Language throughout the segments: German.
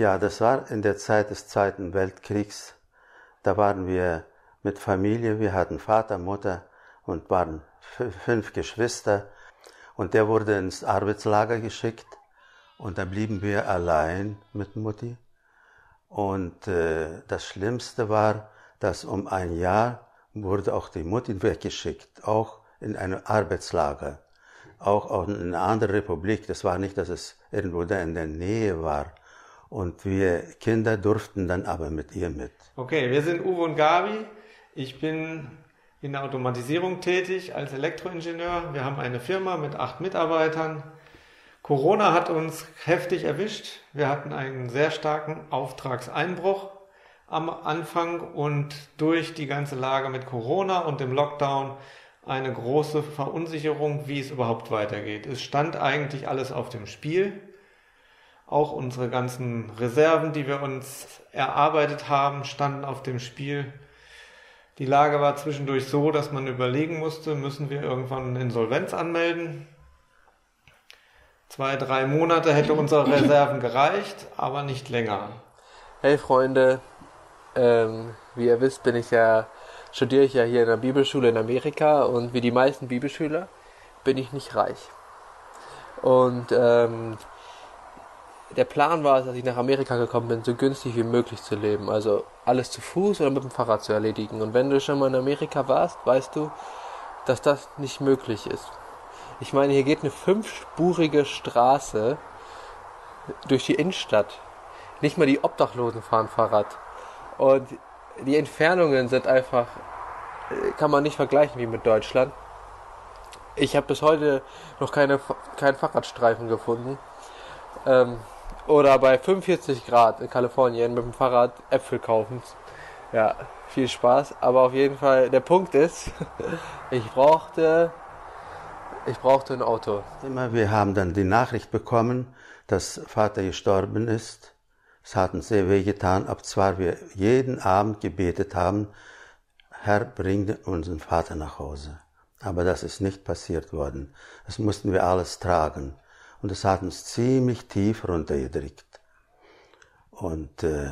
Ja, das war in der Zeit des Zweiten Weltkriegs. Da waren wir mit Familie, wir hatten Vater, Mutter und waren fünf Geschwister. Und der wurde ins Arbeitslager geschickt und da blieben wir allein mit Mutti. Und äh, das Schlimmste war, dass um ein Jahr wurde auch die Mutti weggeschickt, auch in ein Arbeitslager, auch in eine andere Republik. Das war nicht, dass es irgendwo da in der Nähe war. Und wir Kinder durften dann aber mit ihr mit. Okay, wir sind Uwe und Gabi. Ich bin in der Automatisierung tätig als Elektroingenieur. Wir haben eine Firma mit acht Mitarbeitern. Corona hat uns heftig erwischt. Wir hatten einen sehr starken Auftragseinbruch am Anfang und durch die ganze Lage mit Corona und dem Lockdown eine große Verunsicherung, wie es überhaupt weitergeht. Es stand eigentlich alles auf dem Spiel. Auch unsere ganzen Reserven, die wir uns erarbeitet haben, standen auf dem Spiel. Die Lage war zwischendurch so, dass man überlegen musste, müssen wir irgendwann Insolvenz anmelden. Zwei, drei Monate hätte unsere Reserven gereicht, aber nicht länger. Hey Freunde, ähm, wie ihr wisst, bin ich ja, studiere ich ja hier in der Bibelschule in Amerika und wie die meisten Bibelschüler bin ich nicht reich. Und ähm, der Plan war dass ich nach Amerika gekommen bin, so günstig wie möglich zu leben. Also alles zu Fuß oder mit dem Fahrrad zu erledigen. Und wenn du schon mal in Amerika warst, weißt du, dass das nicht möglich ist. Ich meine, hier geht eine fünfspurige Straße durch die Innenstadt. Nicht mal die Obdachlosen fahren Fahrrad. Und die Entfernungen sind einfach, äh, kann man nicht vergleichen wie mit Deutschland. Ich habe bis heute noch keine, keinen Fahrradstreifen gefunden. Ähm, oder bei 45 Grad in Kalifornien mit dem Fahrrad Äpfel kaufen. Ja, viel Spaß. Aber auf jeden Fall, der Punkt ist, ich brauchte, ich brauchte ein Auto. Immer, wir haben dann die Nachricht bekommen, dass Vater gestorben ist. Es hat uns sehr wehgetan, ob zwar wir jeden Abend gebetet haben, Herr, bring unseren Vater nach Hause. Aber das ist nicht passiert worden. Das mussten wir alles tragen und es hat uns ziemlich tief runtergedrückt. Und äh,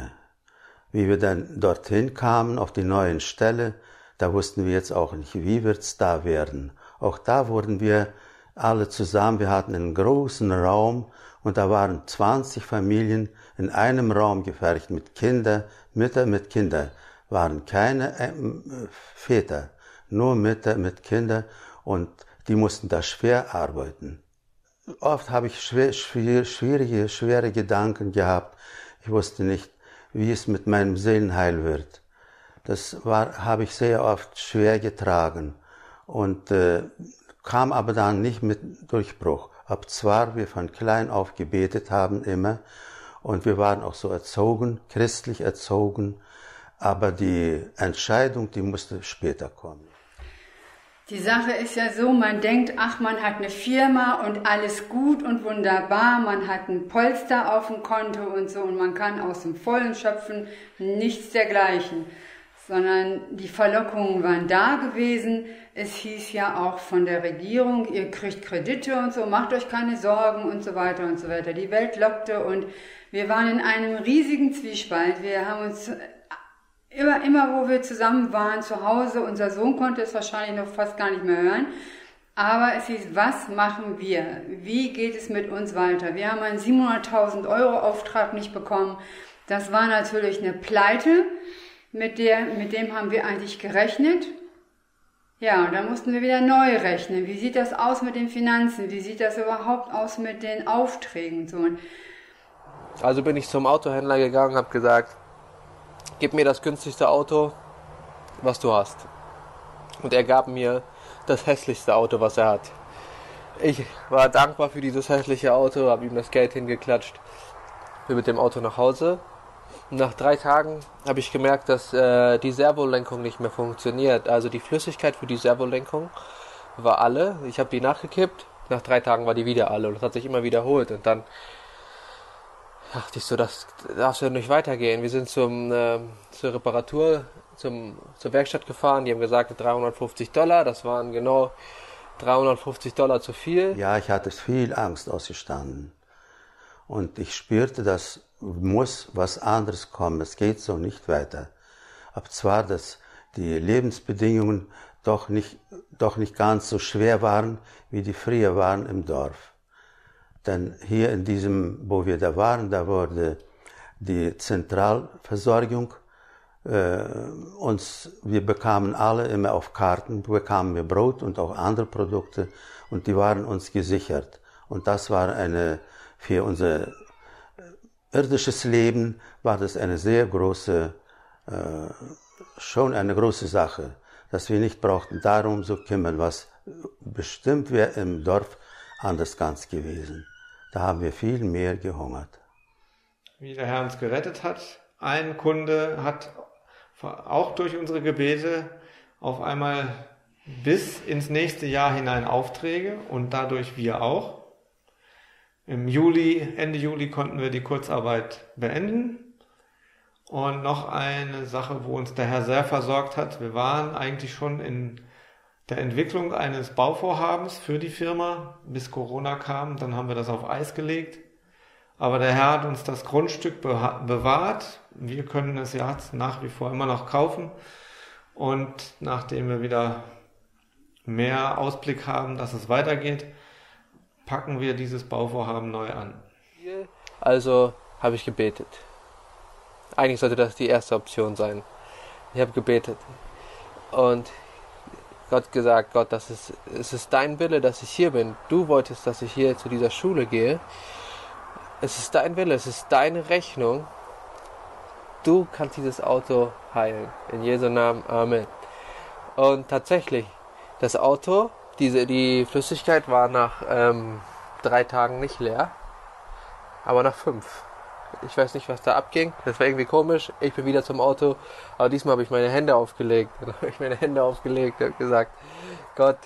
wie wir dann dorthin kamen, auf die neuen Stelle, da wussten wir jetzt auch nicht, wie wird's da werden. Auch da wurden wir alle zusammen, wir hatten einen großen Raum und da waren 20 Familien in einem Raum gefertigt mit Kindern, Mütter mit Kindern, waren keine äh, Väter, nur Mütter mit Kindern und die mussten da schwer arbeiten. Oft habe ich schwer, schwer, schwierige, schwere Gedanken gehabt. Ich wusste nicht, wie es mit meinem Seelenheil wird. Das war, habe ich sehr oft schwer getragen und äh, kam aber dann nicht mit Durchbruch. Ob zwar wir von klein auf gebetet haben immer und wir waren auch so erzogen, christlich erzogen, aber die Entscheidung, die musste später kommen. Die Sache ist ja so, man denkt, ach, man hat eine Firma und alles gut und wunderbar, man hat ein Polster auf dem Konto und so und man kann aus dem Vollen schöpfen, nichts dergleichen. Sondern die Verlockungen waren da gewesen. Es hieß ja auch von der Regierung, ihr kriegt Kredite und so, macht euch keine Sorgen und so weiter und so weiter. Die Welt lockte und wir waren in einem riesigen Zwiespalt. Wir haben uns Immer, immer, wo wir zusammen waren, zu Hause, unser Sohn konnte es wahrscheinlich noch fast gar nicht mehr hören. Aber es hieß, was machen wir? Wie geht es mit uns weiter? Wir haben einen 700.000 Euro Auftrag nicht bekommen. Das war natürlich eine Pleite. Mit, der, mit dem haben wir eigentlich gerechnet. Ja, und dann mussten wir wieder neu rechnen. Wie sieht das aus mit den Finanzen? Wie sieht das überhaupt aus mit den Aufträgen? So. Also bin ich zum Autohändler gegangen, habe gesagt, gib mir das günstigste Auto, was du hast. Und er gab mir das hässlichste Auto, was er hat. Ich war dankbar für dieses hässliche Auto, habe ihm das Geld hingeklatscht, bin mit dem Auto nach Hause. Nach drei Tagen habe ich gemerkt, dass äh, die Servolenkung nicht mehr funktioniert. Also die Flüssigkeit für die Servolenkung war alle. Ich habe die nachgekippt. Nach drei Tagen war die wieder alle und das hat sich immer wiederholt. Und dann dachte ich so, das darf ja nicht weitergehen. Wir sind zum, äh, zur Reparatur, zum, zur Werkstatt gefahren. Die haben gesagt 350 Dollar. Das waren genau 350 Dollar zu viel. Ja, ich hatte viel Angst ausgestanden. Und ich spürte, dass muss was anderes kommen. Es geht so nicht weiter. Ob zwar, dass die Lebensbedingungen doch nicht, doch nicht ganz so schwer waren, wie die früher waren im Dorf. Denn hier in diesem, wo wir da waren, da wurde die Zentralversorgung äh, uns, wir bekamen alle immer auf Karten, bekamen wir Brot und auch andere Produkte und die waren uns gesichert. Und das war eine, für unser irdisches Leben war das eine sehr große, äh, schon eine große Sache, dass wir nicht brauchten darum zu kümmern, was bestimmt wäre im Dorf anders ganz gewesen. Da haben wir viel mehr gehungert. Wie der Herr uns gerettet hat. Ein Kunde hat auch durch unsere Gebete auf einmal bis ins nächste Jahr hinein Aufträge und dadurch wir auch. Im Juli, Ende Juli konnten wir die Kurzarbeit beenden. Und noch eine Sache, wo uns der Herr sehr versorgt hat. Wir waren eigentlich schon in der Entwicklung eines Bauvorhabens für die Firma, bis Corona kam. Dann haben wir das auf Eis gelegt. Aber der Herr hat uns das Grundstück bewahrt. Wir können es jetzt nach wie vor immer noch kaufen. Und nachdem wir wieder mehr Ausblick haben, dass es weitergeht, packen wir dieses Bauvorhaben neu an. Also habe ich gebetet. Eigentlich sollte das die erste Option sein. Ich habe gebetet. Und Gott gesagt, Gott, das ist, es ist dein Wille, dass ich hier bin. Du wolltest, dass ich hier zu dieser Schule gehe. Es ist dein Wille, es ist deine Rechnung. Du kannst dieses Auto heilen. In Jesu Namen. Amen. Und tatsächlich, das Auto, diese, die Flüssigkeit war nach ähm, drei Tagen nicht leer, aber nach fünf. Ich weiß nicht, was da abging. Das war irgendwie komisch. Ich bin wieder zum Auto, aber diesmal habe ich meine Hände aufgelegt. Dann habe ich meine Hände aufgelegt und gesagt, Gott,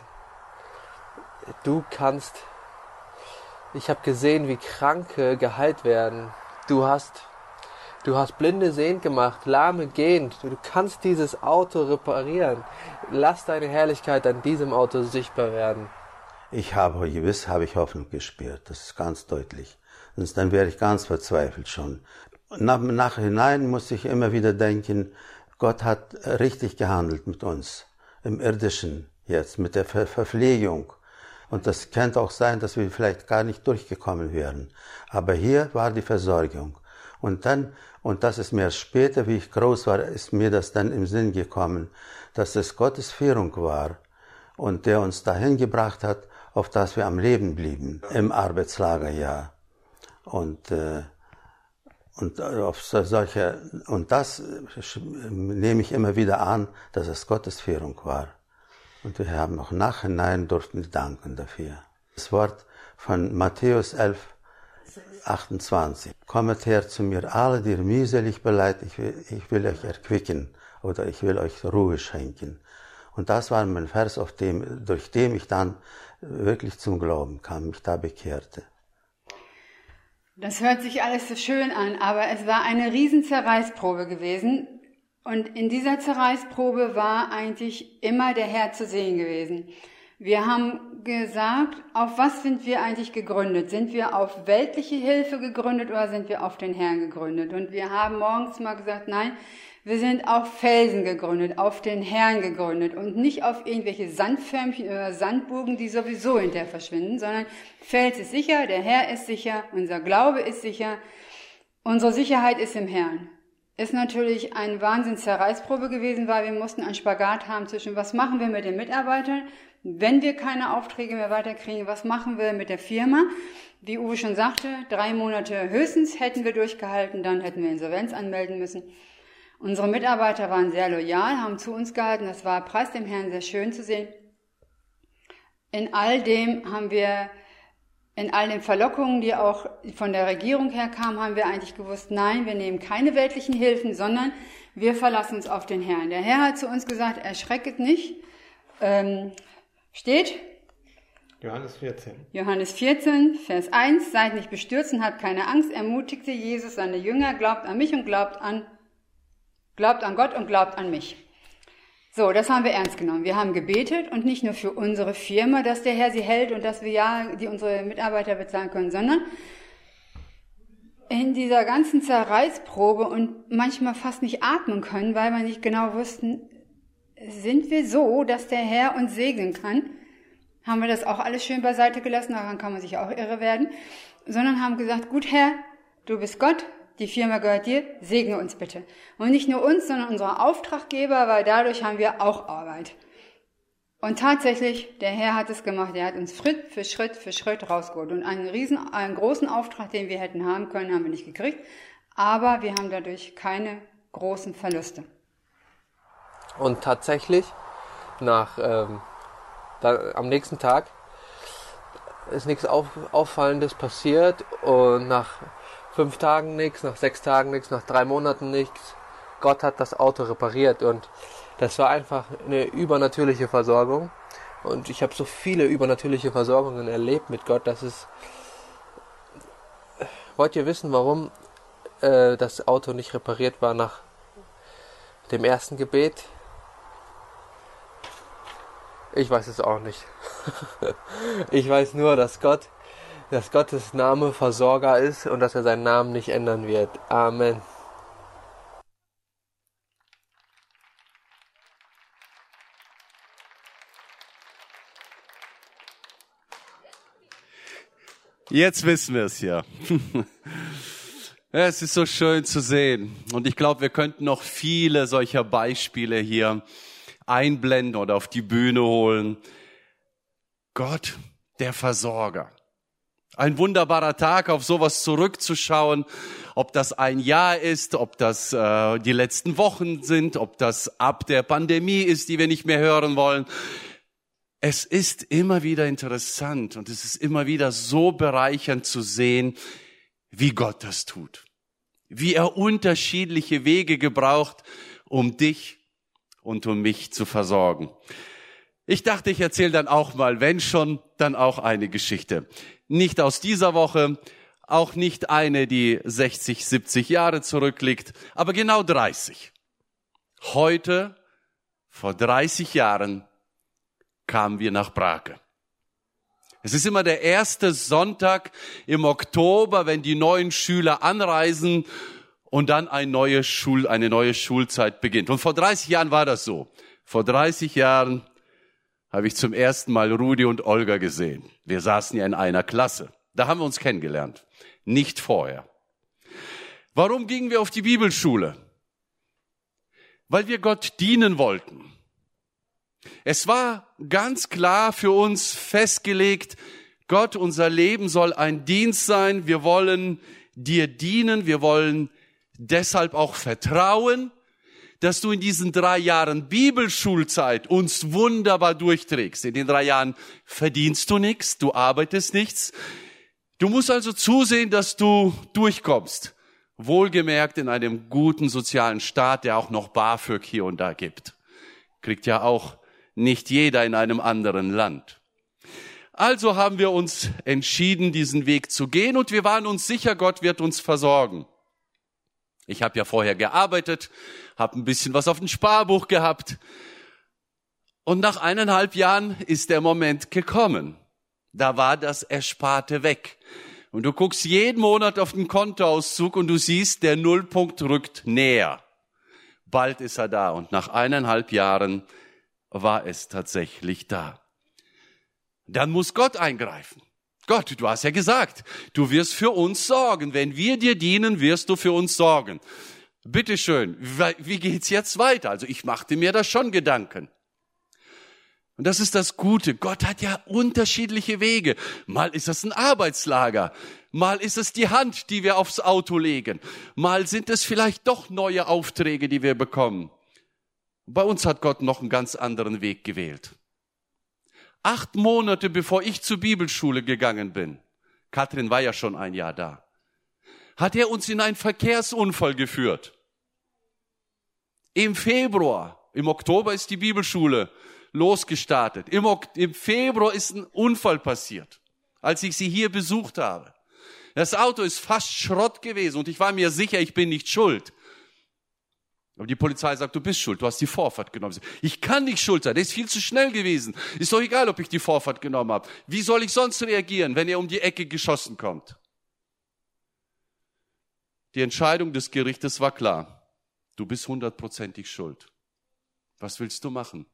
du kannst. Ich habe gesehen, wie Kranke geheilt werden. Du hast Du hast Blinde sehend gemacht, Lahme gehend. Du kannst dieses Auto reparieren. Lass deine Herrlichkeit an diesem Auto sichtbar werden. Ich habe gewiss, habe ich Hoffnung gespürt. Das ist ganz deutlich. Sonst dann wäre ich ganz verzweifelt schon. Nach, nachhinein muss ich immer wieder denken, Gott hat richtig gehandelt mit uns. Im irdischen jetzt, mit der Ver Verpflegung. Und das könnte auch sein, dass wir vielleicht gar nicht durchgekommen wären. Aber hier war die Versorgung. Und dann, und das ist mir später, wie ich groß war, ist mir das dann im Sinn gekommen, dass es Gottes Führung war und der uns dahin gebracht hat, auf das wir am Leben blieben, im Arbeitslager, ja. Und, äh, und auf solche, und das nehme ich immer wieder an, dass es Gottes Führung war. Und wir haben auch nachhinein durften danken dafür. Das Wort von Matthäus 11, 28. Kommet her zu mir, alle, die ihr mühselig beleidigt, ich will, ich will euch erquicken oder ich will euch Ruhe schenken. Und das war mein Vers, auf dem, durch den ich dann wirklich zum Glauben kam, mich da bekehrte. Das hört sich alles so schön an, aber es war eine riesen Zerreißprobe gewesen. Und in dieser Zerreißprobe war eigentlich immer der Herr zu sehen gewesen. Wir haben gesagt, auf was sind wir eigentlich gegründet? Sind wir auf weltliche Hilfe gegründet oder sind wir auf den Herrn gegründet? Und wir haben morgens mal gesagt, nein, wir sind auf Felsen gegründet, auf den Herrn gegründet und nicht auf irgendwelche Sandförmchen oder Sandburgen, die sowieso hinterher verschwinden, sondern Fels ist sicher, der Herr ist sicher, unser Glaube ist sicher, unsere Sicherheit ist im Herrn. Ist natürlich eine Wahnsinns-Zerreißprobe gewesen, weil wir mussten einen Spagat haben zwischen, was machen wir mit den Mitarbeitern, wenn wir keine Aufträge mehr weiterkriegen, was machen wir mit der Firma? Wie Uwe schon sagte, drei Monate höchstens hätten wir durchgehalten, dann hätten wir Insolvenz anmelden müssen. Unsere Mitarbeiter waren sehr loyal, haben zu uns gehalten. Das war preis dem Herrn sehr schön zu sehen. In all dem haben wir, in all den Verlockungen, die auch von der Regierung her kamen, haben wir eigentlich gewusst, nein, wir nehmen keine weltlichen Hilfen, sondern wir verlassen uns auf den Herrn. Der Herr hat zu uns gesagt, erschrecket nicht. Ähm, Steht? Johannes 14. Johannes 14, Vers 1. Seid nicht bestürzt und habt keine Angst, ermutigte Jesus seine Jünger, glaubt an mich und glaubt an, glaubt an Gott und glaubt an mich. So, das haben wir ernst genommen. Wir haben gebetet und nicht nur für unsere Firma, dass der Herr sie hält und dass wir ja die unsere Mitarbeiter bezahlen können, sondern in dieser ganzen Zerreißprobe und manchmal fast nicht atmen können, weil wir nicht genau wussten, sind wir so, dass der Herr uns segnen kann, haben wir das auch alles schön beiseite gelassen, daran kann man sich auch irre werden, sondern haben gesagt, gut Herr, du bist Gott, die Firma gehört dir, segne uns bitte. Und nicht nur uns, sondern unsere Auftraggeber, weil dadurch haben wir auch Arbeit. Und tatsächlich, der Herr hat es gemacht. Er hat uns Schritt für Schritt für Schritt rausgeholt. Und einen riesen, einen großen Auftrag, den wir hätten haben können, haben wir nicht gekriegt. Aber wir haben dadurch keine großen Verluste. Und tatsächlich, nach, ähm, da, am nächsten Tag ist nichts auf, Auffallendes passiert und nach fünf Tagen nichts, nach sechs Tagen nichts, nach drei Monaten nichts. Gott hat das Auto repariert und das war einfach eine übernatürliche Versorgung. Und ich habe so viele übernatürliche Versorgungen erlebt mit Gott, dass es. Wollt ihr wissen, warum äh, das Auto nicht repariert war nach dem ersten Gebet? Ich weiß es auch nicht. ich weiß nur, dass Gott, dass Gottes Name Versorger ist und dass er seinen Namen nicht ändern wird. Amen. Jetzt wissen wir es ja. Es ist so schön zu sehen. Und ich glaube, wir könnten noch viele solcher Beispiele hier einblenden oder auf die Bühne holen. Gott, der Versorger. Ein wunderbarer Tag, auf sowas zurückzuschauen, ob das ein Jahr ist, ob das äh, die letzten Wochen sind, ob das ab der Pandemie ist, die wir nicht mehr hören wollen. Es ist immer wieder interessant und es ist immer wieder so bereichernd zu sehen, wie Gott das tut. Wie er unterschiedliche Wege gebraucht, um dich und um mich zu versorgen. Ich dachte, ich erzähle dann auch mal, wenn schon, dann auch eine Geschichte. Nicht aus dieser Woche, auch nicht eine, die 60, 70 Jahre zurückliegt, aber genau 30. Heute, vor 30 Jahren, kamen wir nach Brake. Es ist immer der erste Sonntag im Oktober, wenn die neuen Schüler anreisen und dann eine neue, Schul, eine neue Schulzeit beginnt. Und vor 30 Jahren war das so. Vor 30 Jahren habe ich zum ersten Mal Rudi und Olga gesehen. Wir saßen ja in einer Klasse. Da haben wir uns kennengelernt. Nicht vorher. Warum gingen wir auf die Bibelschule? Weil wir Gott dienen wollten. Es war ganz klar für uns festgelegt, Gott, unser Leben soll ein Dienst sein. Wir wollen dir dienen. Wir wollen deshalb auch vertrauen, dass du in diesen drei Jahren Bibelschulzeit uns wunderbar durchträgst. In den drei Jahren verdienst du nichts, du arbeitest nichts. Du musst also zusehen, dass du durchkommst. Wohlgemerkt in einem guten sozialen Staat, der auch noch BAföG hier und da gibt. Kriegt ja auch nicht jeder in einem anderen Land. Also haben wir uns entschieden, diesen Weg zu gehen und wir waren uns sicher, Gott wird uns versorgen. Ich habe ja vorher gearbeitet, habe ein bisschen was auf dem Sparbuch gehabt und nach eineinhalb Jahren ist der Moment gekommen. Da war das Ersparte weg. Und du guckst jeden Monat auf den Kontoauszug und du siehst, der Nullpunkt rückt näher. Bald ist er da und nach eineinhalb Jahren war es tatsächlich da. Dann muss Gott eingreifen. Gott, du hast ja gesagt, du wirst für uns sorgen. Wenn wir dir dienen, wirst du für uns sorgen. Bitteschön, wie geht's jetzt weiter? Also ich machte mir da schon Gedanken. Und das ist das Gute. Gott hat ja unterschiedliche Wege. Mal ist es ein Arbeitslager. Mal ist es die Hand, die wir aufs Auto legen. Mal sind es vielleicht doch neue Aufträge, die wir bekommen. Bei uns hat Gott noch einen ganz anderen Weg gewählt. Acht Monate bevor ich zur Bibelschule gegangen bin, Katrin war ja schon ein Jahr da, hat er uns in einen Verkehrsunfall geführt. Im Februar, im Oktober ist die Bibelschule losgestartet. Im, Im, Februar ist ein Unfall passiert, als ich sie hier besucht habe. Das Auto ist fast Schrott gewesen und ich war mir sicher, ich bin nicht schuld. Aber die Polizei sagt, du bist schuld, du hast die Vorfahrt genommen. Ich kann nicht schuld sein, der ist viel zu schnell gewesen. Ist doch egal, ob ich die Vorfahrt genommen habe. Wie soll ich sonst reagieren, wenn er um die Ecke geschossen kommt? Die Entscheidung des Gerichtes war klar. Du bist hundertprozentig schuld. Was willst du machen?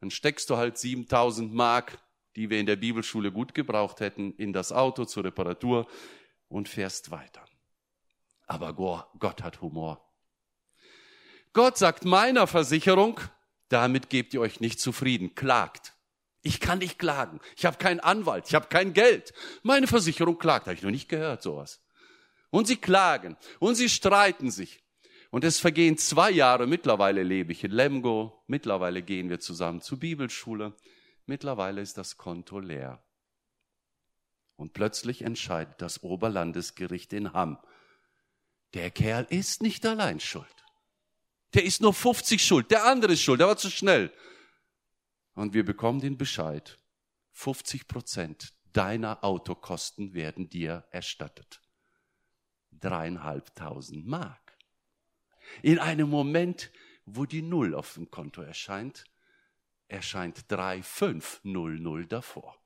Dann steckst du halt 7000 Mark, die wir in der Bibelschule gut gebraucht hätten, in das Auto zur Reparatur und fährst weiter. Aber Gott hat Humor. Gott sagt meiner Versicherung, damit gebt ihr euch nicht zufrieden, klagt. Ich kann nicht klagen. Ich habe keinen Anwalt, ich habe kein Geld. Meine Versicherung klagt, habe ich noch nicht gehört sowas. Und sie klagen und sie streiten sich. Und es vergehen zwei Jahre, mittlerweile lebe ich in Lemgo, mittlerweile gehen wir zusammen zur Bibelschule, mittlerweile ist das Konto leer. Und plötzlich entscheidet das Oberlandesgericht in Hamm, der Kerl ist nicht allein schuld. Der ist nur 50 schuld, der andere ist schuld, der war zu schnell. Und wir bekommen den Bescheid, 50 Prozent deiner Autokosten werden dir erstattet. Dreieinhalbtausend Mark. In einem Moment, wo die Null auf dem Konto erscheint, erscheint 3500 davor.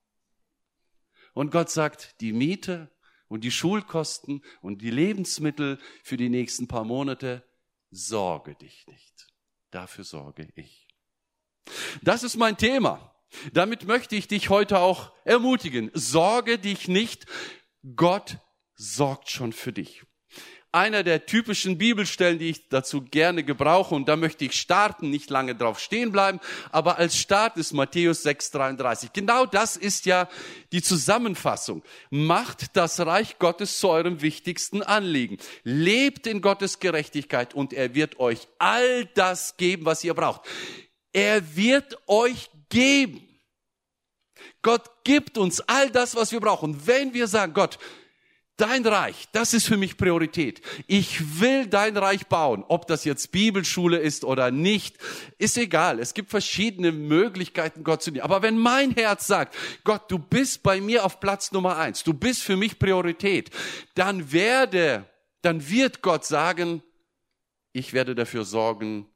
Und Gott sagt, die Miete und die Schulkosten und die Lebensmittel für die nächsten paar Monate, sorge dich nicht. Dafür sorge ich. Das ist mein Thema. Damit möchte ich dich heute auch ermutigen. Sorge dich nicht. Gott sorgt schon für dich einer der typischen Bibelstellen, die ich dazu gerne gebrauche. Und da möchte ich starten, nicht lange drauf stehen bleiben. Aber als Start ist Matthäus 6,33. Genau das ist ja die Zusammenfassung. Macht das Reich Gottes zu eurem wichtigsten Anliegen. Lebt in Gottes Gerechtigkeit und er wird euch all das geben, was ihr braucht. Er wird euch geben. Gott gibt uns all das, was wir brauchen. Wenn wir sagen, Gott, Dein Reich, das ist für mich Priorität. Ich will dein Reich bauen. Ob das jetzt Bibelschule ist oder nicht, ist egal. Es gibt verschiedene Möglichkeiten, Gott zu dienen. Aber wenn mein Herz sagt, Gott, du bist bei mir auf Platz Nummer eins, du bist für mich Priorität, dann werde, dann wird Gott sagen, ich werde dafür sorgen,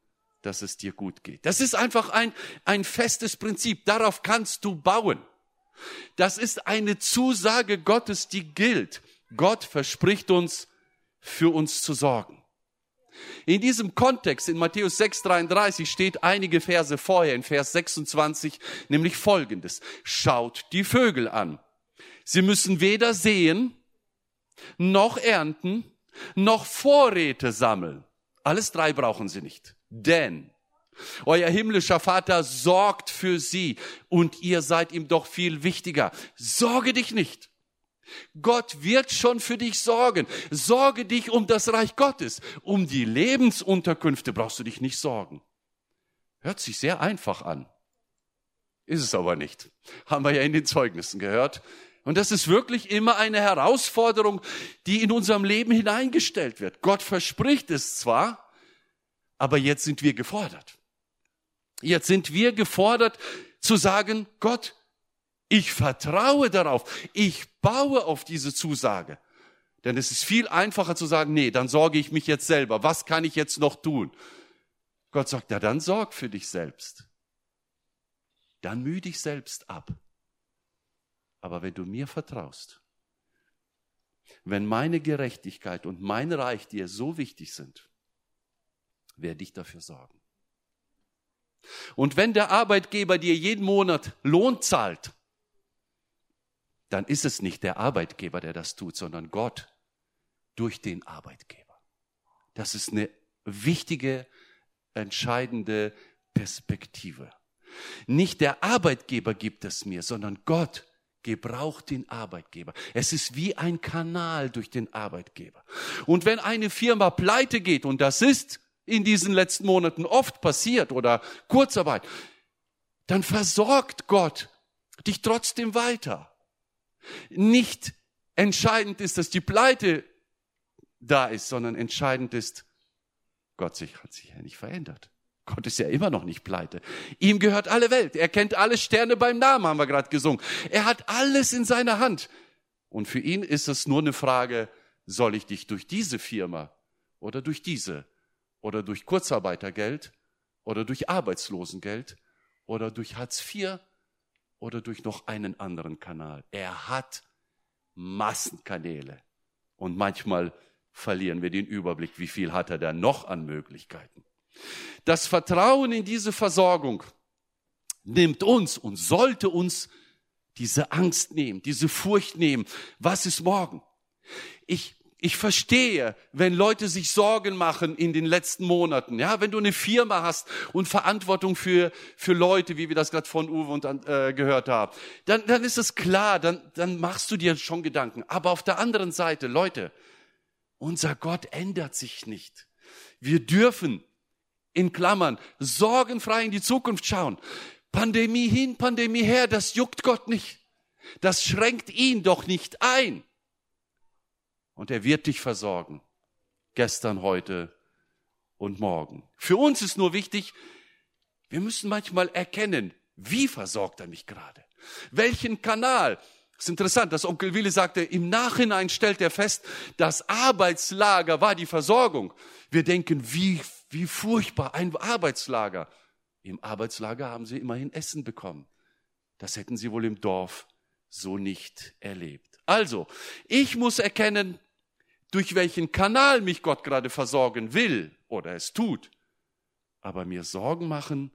dass es dir gut geht. Das ist einfach ein, ein festes Prinzip. Darauf kannst du bauen. Das ist eine Zusage Gottes, die gilt. Gott verspricht uns, für uns zu sorgen. In diesem Kontext, in Matthäus 6,33 steht einige Verse vorher, in Vers 26, nämlich folgendes. Schaut die Vögel an. Sie müssen weder sehen, noch ernten, noch Vorräte sammeln. Alles drei brauchen sie nicht. Denn euer himmlischer Vater sorgt für sie und ihr seid ihm doch viel wichtiger. Sorge dich nicht. Gott wird schon für dich sorgen. Sorge dich um das Reich Gottes. Um die Lebensunterkünfte brauchst du dich nicht sorgen. Hört sich sehr einfach an. Ist es aber nicht. Haben wir ja in den Zeugnissen gehört. Und das ist wirklich immer eine Herausforderung, die in unserem Leben hineingestellt wird. Gott verspricht es zwar, aber jetzt sind wir gefordert. Jetzt sind wir gefordert zu sagen, Gott, ich vertraue darauf. Ich baue auf diese Zusage. Denn es ist viel einfacher zu sagen, nee, dann sorge ich mich jetzt selber. Was kann ich jetzt noch tun? Gott sagt, ja, dann sorg für dich selbst. Dann mühe dich selbst ab. Aber wenn du mir vertraust, wenn meine Gerechtigkeit und mein Reich dir so wichtig sind, werde ich dafür sorgen. Und wenn der Arbeitgeber dir jeden Monat Lohn zahlt, dann ist es nicht der Arbeitgeber, der das tut, sondern Gott durch den Arbeitgeber. Das ist eine wichtige, entscheidende Perspektive. Nicht der Arbeitgeber gibt es mir, sondern Gott gebraucht den Arbeitgeber. Es ist wie ein Kanal durch den Arbeitgeber. Und wenn eine Firma pleite geht, und das ist in diesen letzten Monaten oft passiert oder Kurzarbeit, dann versorgt Gott dich trotzdem weiter. Nicht entscheidend ist, dass die Pleite da ist, sondern entscheidend ist, Gott sich, hat sich ja nicht verändert. Gott ist ja immer noch nicht pleite. Ihm gehört alle Welt. Er kennt alle Sterne beim Namen, haben wir gerade gesungen. Er hat alles in seiner Hand. Und für ihn ist es nur eine Frage, soll ich dich durch diese Firma oder durch diese oder durch Kurzarbeitergeld oder durch Arbeitslosengeld oder durch Hartz IV oder durch noch einen anderen Kanal. Er hat Massenkanäle. Und manchmal verlieren wir den Überblick, wie viel hat er da noch an Möglichkeiten. Das Vertrauen in diese Versorgung nimmt uns und sollte uns diese Angst nehmen, diese Furcht nehmen. Was ist morgen? Ich, ich verstehe, wenn Leute sich Sorgen machen in den letzten Monaten. Ja, wenn du eine Firma hast und Verantwortung für, für Leute, wie wir das gerade von Uwe und, äh, gehört haben, dann, dann ist es klar, dann, dann machst du dir schon Gedanken. Aber auf der anderen Seite, Leute, unser Gott ändert sich nicht. Wir dürfen in Klammern sorgenfrei in die Zukunft schauen. Pandemie hin, Pandemie her, das juckt Gott nicht. Das schränkt ihn doch nicht ein. Und er wird dich versorgen. Gestern, heute und morgen. Für uns ist nur wichtig, wir müssen manchmal erkennen, wie versorgt er mich gerade? Welchen Kanal? Das ist interessant, dass Onkel Willi sagte, im Nachhinein stellt er fest, das Arbeitslager war die Versorgung. Wir denken, wie, wie furchtbar, ein Arbeitslager. Im Arbeitslager haben sie immerhin Essen bekommen. Das hätten sie wohl im Dorf so nicht erlebt. Also, ich muss erkennen, durch welchen Kanal mich Gott gerade versorgen will oder es tut. Aber mir Sorgen machen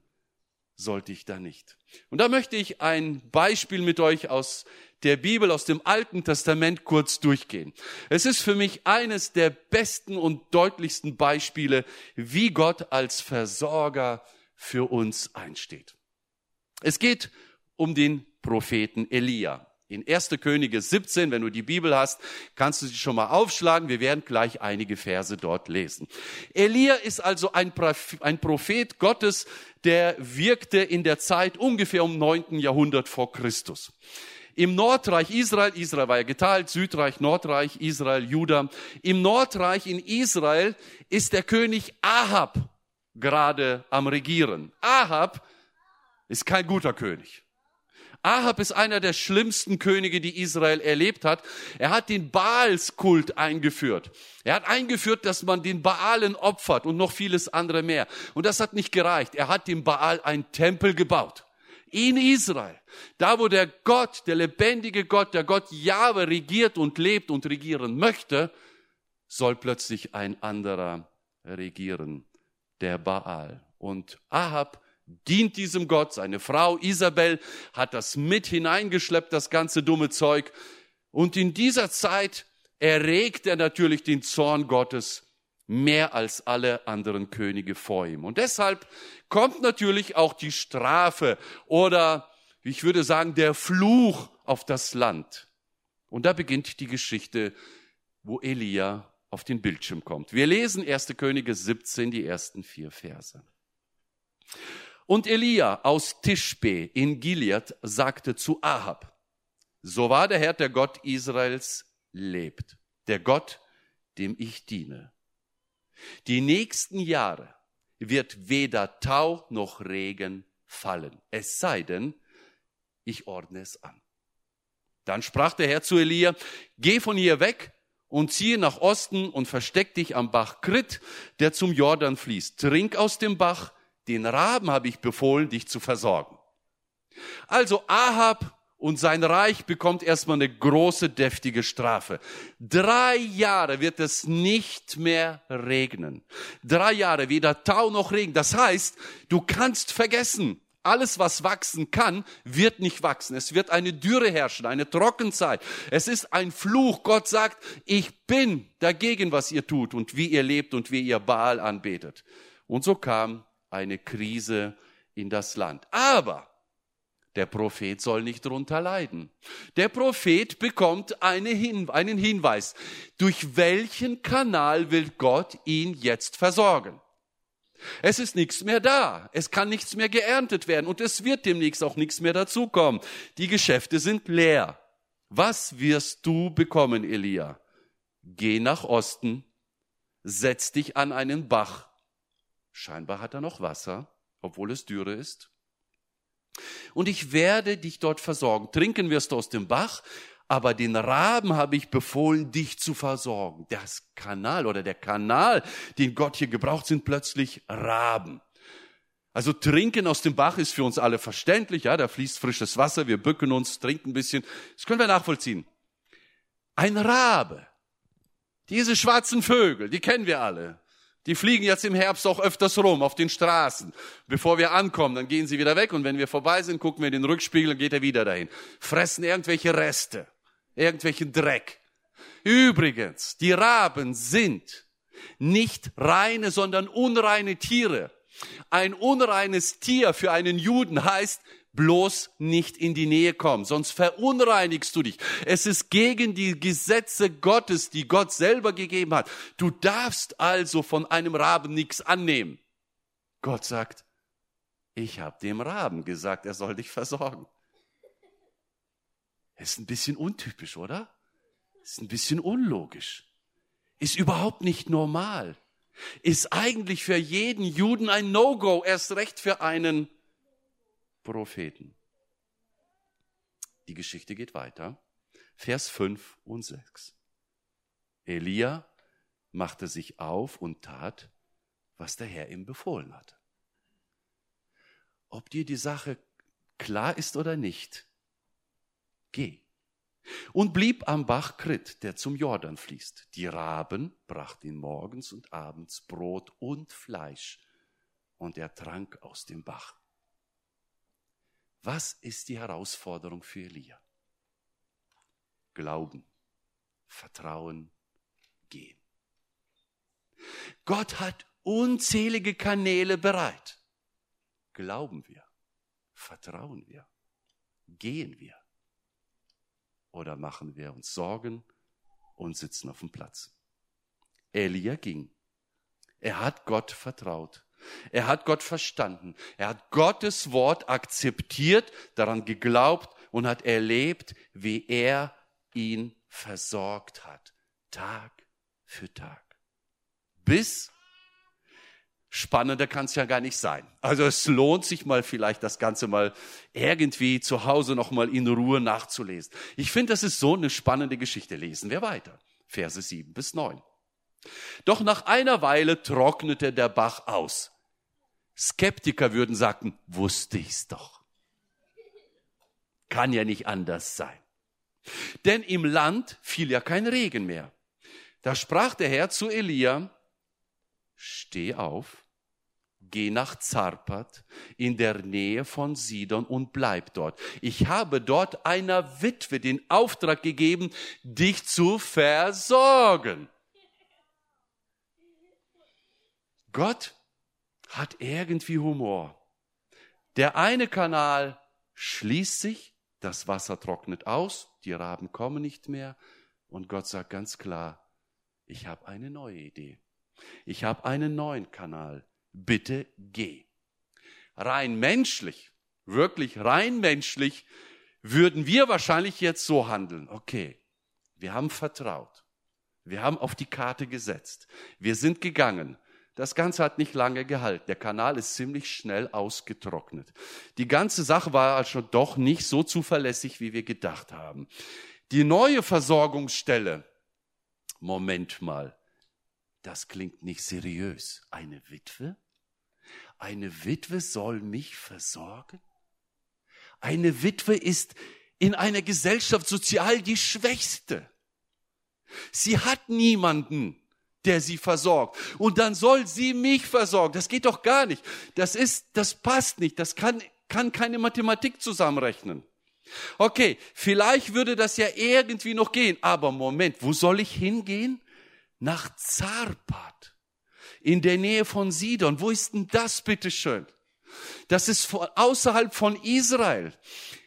sollte ich da nicht. Und da möchte ich ein Beispiel mit euch aus der Bibel, aus dem Alten Testament kurz durchgehen. Es ist für mich eines der besten und deutlichsten Beispiele, wie Gott als Versorger für uns einsteht. Es geht um den Propheten Elia. In 1. Könige 17, wenn du die Bibel hast, kannst du sie schon mal aufschlagen. Wir werden gleich einige Verse dort lesen. Elia ist also ein Prophet Gottes, der wirkte in der Zeit ungefähr um 9. Jahrhundert vor Christus. Im Nordreich Israel, Israel war ja geteilt, Südreich, Nordreich, Israel, Juda. Im Nordreich in Israel ist der König Ahab gerade am Regieren. Ahab ist kein guter König. Ahab ist einer der schlimmsten Könige, die Israel erlebt hat. Er hat den Baalskult eingeführt. Er hat eingeführt, dass man den Baalen opfert und noch vieles andere mehr. Und das hat nicht gereicht. Er hat dem Baal einen Tempel gebaut. In Israel. Da, wo der Gott, der lebendige Gott, der Gott Jahwe regiert und lebt und regieren möchte, soll plötzlich ein anderer regieren der Baal. Und Ahab dient diesem Gott. Seine Frau Isabel hat das mit hineingeschleppt, das ganze dumme Zeug. Und in dieser Zeit erregt er natürlich den Zorn Gottes mehr als alle anderen Könige vor ihm. Und deshalb kommt natürlich auch die Strafe oder, ich würde sagen, der Fluch auf das Land. Und da beginnt die Geschichte, wo Elia auf den Bildschirm kommt. Wir lesen 1. Könige 17, die ersten vier Verse. Und Elia aus Tischbe in Gilead sagte zu Ahab, so war der Herr, der Gott Israels, lebt, der Gott, dem ich diene. Die nächsten Jahre wird weder Tau noch Regen fallen, es sei denn, ich ordne es an. Dann sprach der Herr zu Elia, geh von hier weg und ziehe nach Osten und versteck dich am Bach Krit, der zum Jordan fließt. Trink aus dem Bach, den Raben habe ich befohlen, dich zu versorgen. Also Ahab und sein Reich bekommt erstmal eine große, deftige Strafe. Drei Jahre wird es nicht mehr regnen. Drei Jahre, weder Tau noch Regen. Das heißt, du kannst vergessen, alles, was wachsen kann, wird nicht wachsen. Es wird eine Dürre herrschen, eine Trockenzeit. Es ist ein Fluch. Gott sagt, ich bin dagegen, was ihr tut und wie ihr lebt und wie ihr Baal anbetet. Und so kam eine Krise in das Land. Aber der Prophet soll nicht darunter leiden. Der Prophet bekommt eine Hin einen Hinweis. Durch welchen Kanal will Gott ihn jetzt versorgen? Es ist nichts mehr da. Es kann nichts mehr geerntet werden und es wird demnächst auch nichts mehr dazukommen. Die Geschäfte sind leer. Was wirst du bekommen, Elia? Geh nach Osten, setz dich an einen Bach Scheinbar hat er noch Wasser, obwohl es Dürre ist. Und ich werde dich dort versorgen. Trinken wirst du aus dem Bach, aber den Raben habe ich befohlen, dich zu versorgen. Das Kanal oder der Kanal, den Gott hier gebraucht, sind plötzlich Raben. Also trinken aus dem Bach ist für uns alle verständlich, ja, da fließt frisches Wasser, wir bücken uns, trinken ein bisschen. Das können wir nachvollziehen. Ein Rabe Diese schwarzen Vögel, die kennen wir alle. Die fliegen jetzt im Herbst auch öfters rum auf den Straßen. Bevor wir ankommen, dann gehen sie wieder weg und wenn wir vorbei sind, gucken wir in den Rückspiegel und geht er wieder dahin. Fressen irgendwelche Reste, irgendwelchen Dreck. Übrigens, die Raben sind nicht reine, sondern unreine Tiere. Ein unreines Tier für einen Juden heißt bloß nicht in die Nähe kommen, sonst verunreinigst du dich. Es ist gegen die Gesetze Gottes, die Gott selber gegeben hat. Du darfst also von einem Raben nichts annehmen. Gott sagt, ich habe dem Raben gesagt, er soll dich versorgen. Ist ein bisschen untypisch, oder? Ist ein bisschen unlogisch. Ist überhaupt nicht normal. Ist eigentlich für jeden Juden ein No-Go, erst recht für einen Propheten. Die Geschichte geht weiter. Vers 5 und 6. Elia machte sich auf und tat, was der Herr ihm befohlen hatte. Ob dir die Sache klar ist oder nicht, geh. Und blieb am Bach Krit, der zum Jordan fließt. Die Raben brachten ihn morgens und abends Brot und Fleisch, und er trank aus dem Bach. Was ist die Herausforderung für Elia? Glauben, Vertrauen, gehen. Gott hat unzählige Kanäle bereit. Glauben wir, vertrauen wir, gehen wir oder machen wir uns Sorgen und sitzen auf dem Platz. Elia ging. Er hat Gott vertraut. Er hat Gott verstanden. Er hat Gottes Wort akzeptiert, daran geglaubt und hat erlebt, wie er ihn versorgt hat. Tag für Tag. Bis Spannender kann es ja gar nicht sein. Also es lohnt sich mal vielleicht das Ganze mal irgendwie zu Hause noch mal in Ruhe nachzulesen. Ich finde, das ist so eine spannende Geschichte. Lesen wir weiter. Verse 7 bis 9. Doch nach einer Weile trocknete der Bach aus. Skeptiker würden sagen, wusste ich's doch. Kann ja nicht anders sein. Denn im Land fiel ja kein Regen mehr. Da sprach der Herr zu Elia, steh auf, geh nach Zarpat in der Nähe von Sidon und bleib dort. Ich habe dort einer Witwe den Auftrag gegeben, dich zu versorgen. Gott hat irgendwie Humor. Der eine Kanal schließt sich, das Wasser trocknet aus, die Raben kommen nicht mehr und Gott sagt ganz klar, ich habe eine neue Idee. Ich habe einen neuen Kanal. Bitte geh. Rein menschlich, wirklich rein menschlich, würden wir wahrscheinlich jetzt so handeln. Okay, wir haben vertraut. Wir haben auf die Karte gesetzt. Wir sind gegangen. Das Ganze hat nicht lange gehalten. Der Kanal ist ziemlich schnell ausgetrocknet. Die ganze Sache war also doch nicht so zuverlässig, wie wir gedacht haben. Die neue Versorgungsstelle, Moment mal, das klingt nicht seriös. Eine Witwe? Eine Witwe soll mich versorgen? Eine Witwe ist in einer Gesellschaft sozial die Schwächste. Sie hat niemanden, der sie versorgt. Und dann soll sie mich versorgen. Das geht doch gar nicht. Das ist, das passt nicht. Das kann, kann keine Mathematik zusammenrechnen. Okay, vielleicht würde das ja irgendwie noch gehen. Aber Moment, wo soll ich hingehen? Nach Zarpat. In der Nähe von Sidon. Wo ist denn das, bitteschön? Das ist außerhalb von Israel.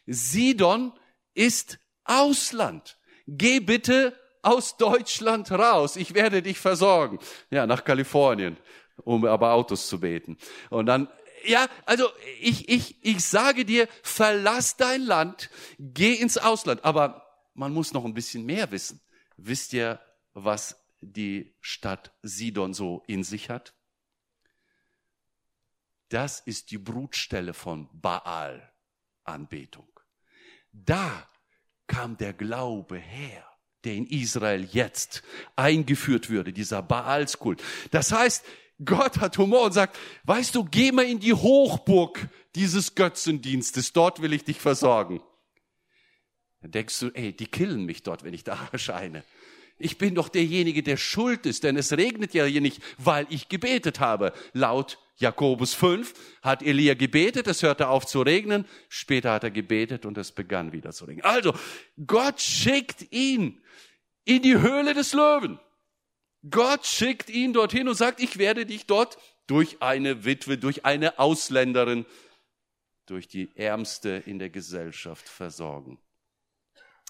Sidon ist Ausland. Geh bitte aus Deutschland raus, ich werde dich versorgen. Ja, nach Kalifornien, um aber Autos zu beten. Und dann, ja, also ich, ich, ich sage dir, verlass dein Land, geh ins Ausland. Aber man muss noch ein bisschen mehr wissen. Wisst ihr, was die Stadt Sidon so in sich hat? Das ist die Brutstelle von Baal Anbetung. Da kam der Glaube her der in Israel jetzt eingeführt würde, dieser Baalskult. Das heißt, Gott hat Humor und sagt, weißt du, geh mal in die Hochburg dieses Götzendienstes, dort will ich dich versorgen. Dann denkst du, ey, die killen mich dort, wenn ich da erscheine. Ich bin doch derjenige, der schuld ist, denn es regnet ja hier nicht, weil ich gebetet habe. Laut Jakobus 5 hat Elia gebetet, es hörte auf zu regnen, später hat er gebetet und es begann wieder zu regnen. Also, Gott schickt ihn in die Höhle des Löwen. Gott schickt ihn dorthin und sagt, ich werde dich dort durch eine Witwe, durch eine Ausländerin, durch die Ärmste in der Gesellschaft versorgen.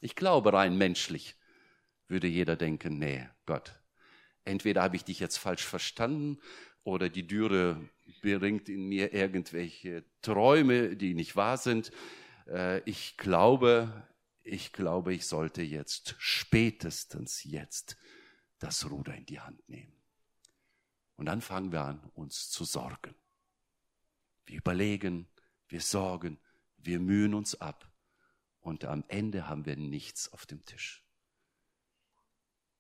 Ich glaube rein menschlich würde jeder denken, nee, Gott, entweder habe ich dich jetzt falsch verstanden oder die Dürre bringt in mir irgendwelche Träume, die nicht wahr sind. Äh, ich glaube, ich glaube, ich sollte jetzt, spätestens jetzt, das Ruder in die Hand nehmen. Und dann fangen wir an, uns zu sorgen. Wir überlegen, wir sorgen, wir mühen uns ab und am Ende haben wir nichts auf dem Tisch.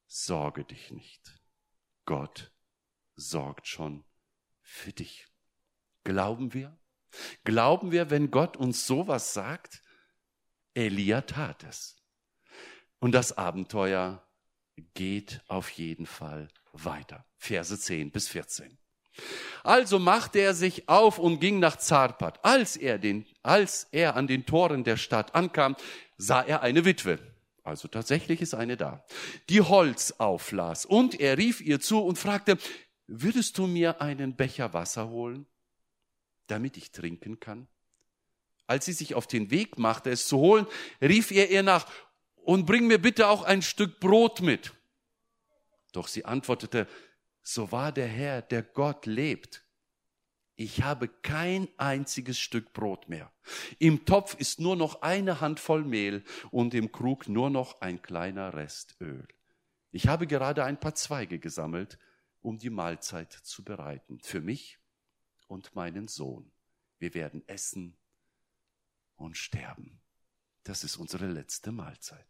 Sorge dich nicht. Gott sorgt schon für dich. Glauben wir? Glauben wir, wenn Gott uns sowas sagt? Elia tat es. Und das Abenteuer geht auf jeden Fall weiter. Verse 10 bis 14. Also machte er sich auf und ging nach Zarpat. Als er, den, als er an den Toren der Stadt ankam, sah er eine Witwe. Also tatsächlich ist eine da, die Holz auflas. Und er rief ihr zu und fragte, würdest du mir einen Becher Wasser holen, damit ich trinken kann? Als sie sich auf den Weg machte, es zu holen, rief er ihr nach, und bring mir bitte auch ein Stück Brot mit. Doch sie antwortete, so wahr der Herr, der Gott lebt, ich habe kein einziges Stück Brot mehr. Im Topf ist nur noch eine Handvoll Mehl und im Krug nur noch ein kleiner Rest Öl. Ich habe gerade ein paar Zweige gesammelt, um die Mahlzeit zu bereiten, für mich und meinen Sohn. Wir werden essen und sterben. Das ist unsere letzte Mahlzeit.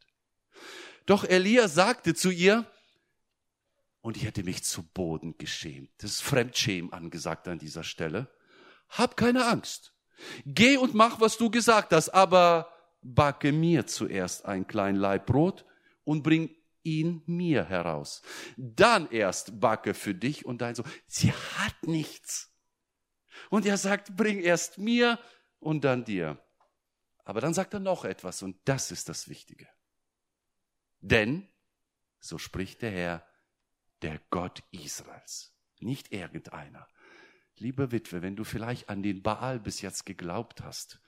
Doch Elia sagte zu ihr, und ich hätte mich zu Boden geschämt. Das ist Fremdschämen angesagt an dieser Stelle. Hab keine Angst. Geh und mach, was du gesagt hast, aber backe mir zuerst ein klein Laib Brot und bring ihn mir heraus. Dann erst backe für dich und dein Sohn. Sie hat nichts. Und er sagt, bring erst mir und dann dir. Aber dann sagt er noch etwas und das ist das Wichtige. Denn, so spricht der Herr, der Gott Israels, nicht irgendeiner. Liebe Witwe, wenn du vielleicht an den Baal bis jetzt geglaubt hast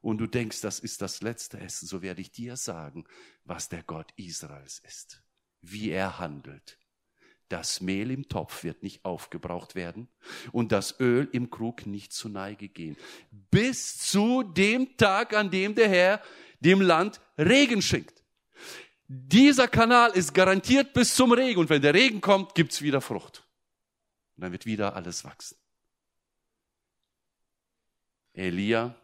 und du denkst, das ist das letzte Essen, so werde ich dir sagen, was der Gott Israels ist, wie er handelt. Das Mehl im Topf wird nicht aufgebraucht werden und das Öl im Krug nicht zu Neige gehen. Bis zu dem Tag, an dem der Herr dem Land Regen schenkt. Dieser Kanal ist garantiert bis zum Regen und wenn der Regen kommt, gibt's wieder Frucht. Und dann wird wieder alles wachsen. Elia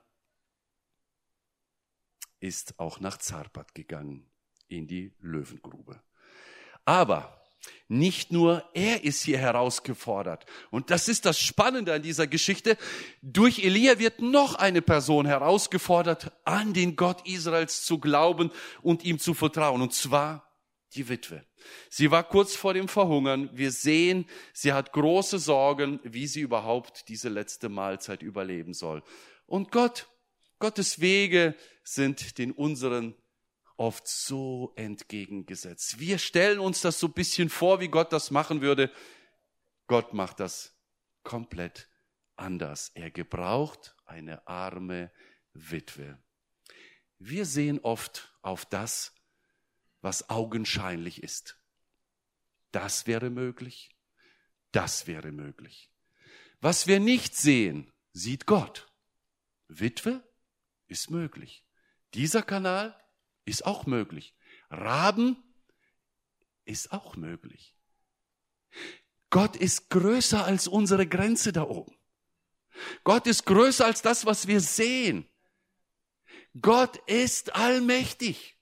ist auch nach Zarpat gegangen, in die Löwengrube. Aber nicht nur er ist hier herausgefordert. Und das ist das Spannende an dieser Geschichte. Durch Elia wird noch eine Person herausgefordert, an den Gott Israels zu glauben und ihm zu vertrauen. Und zwar die Witwe. Sie war kurz vor dem Verhungern. Wir sehen, sie hat große Sorgen, wie sie überhaupt diese letzte Mahlzeit überleben soll. Und Gott, Gottes Wege sind den unseren oft so entgegengesetzt. Wir stellen uns das so ein bisschen vor, wie Gott das machen würde. Gott macht das komplett anders. Er gebraucht eine arme Witwe. Wir sehen oft auf das, was augenscheinlich ist. Das wäre möglich, das wäre möglich. Was wir nicht sehen, sieht Gott. Witwe ist möglich. Dieser Kanal ist auch möglich. Raben ist auch möglich. Gott ist größer als unsere Grenze da oben. Gott ist größer als das, was wir sehen. Gott ist allmächtig.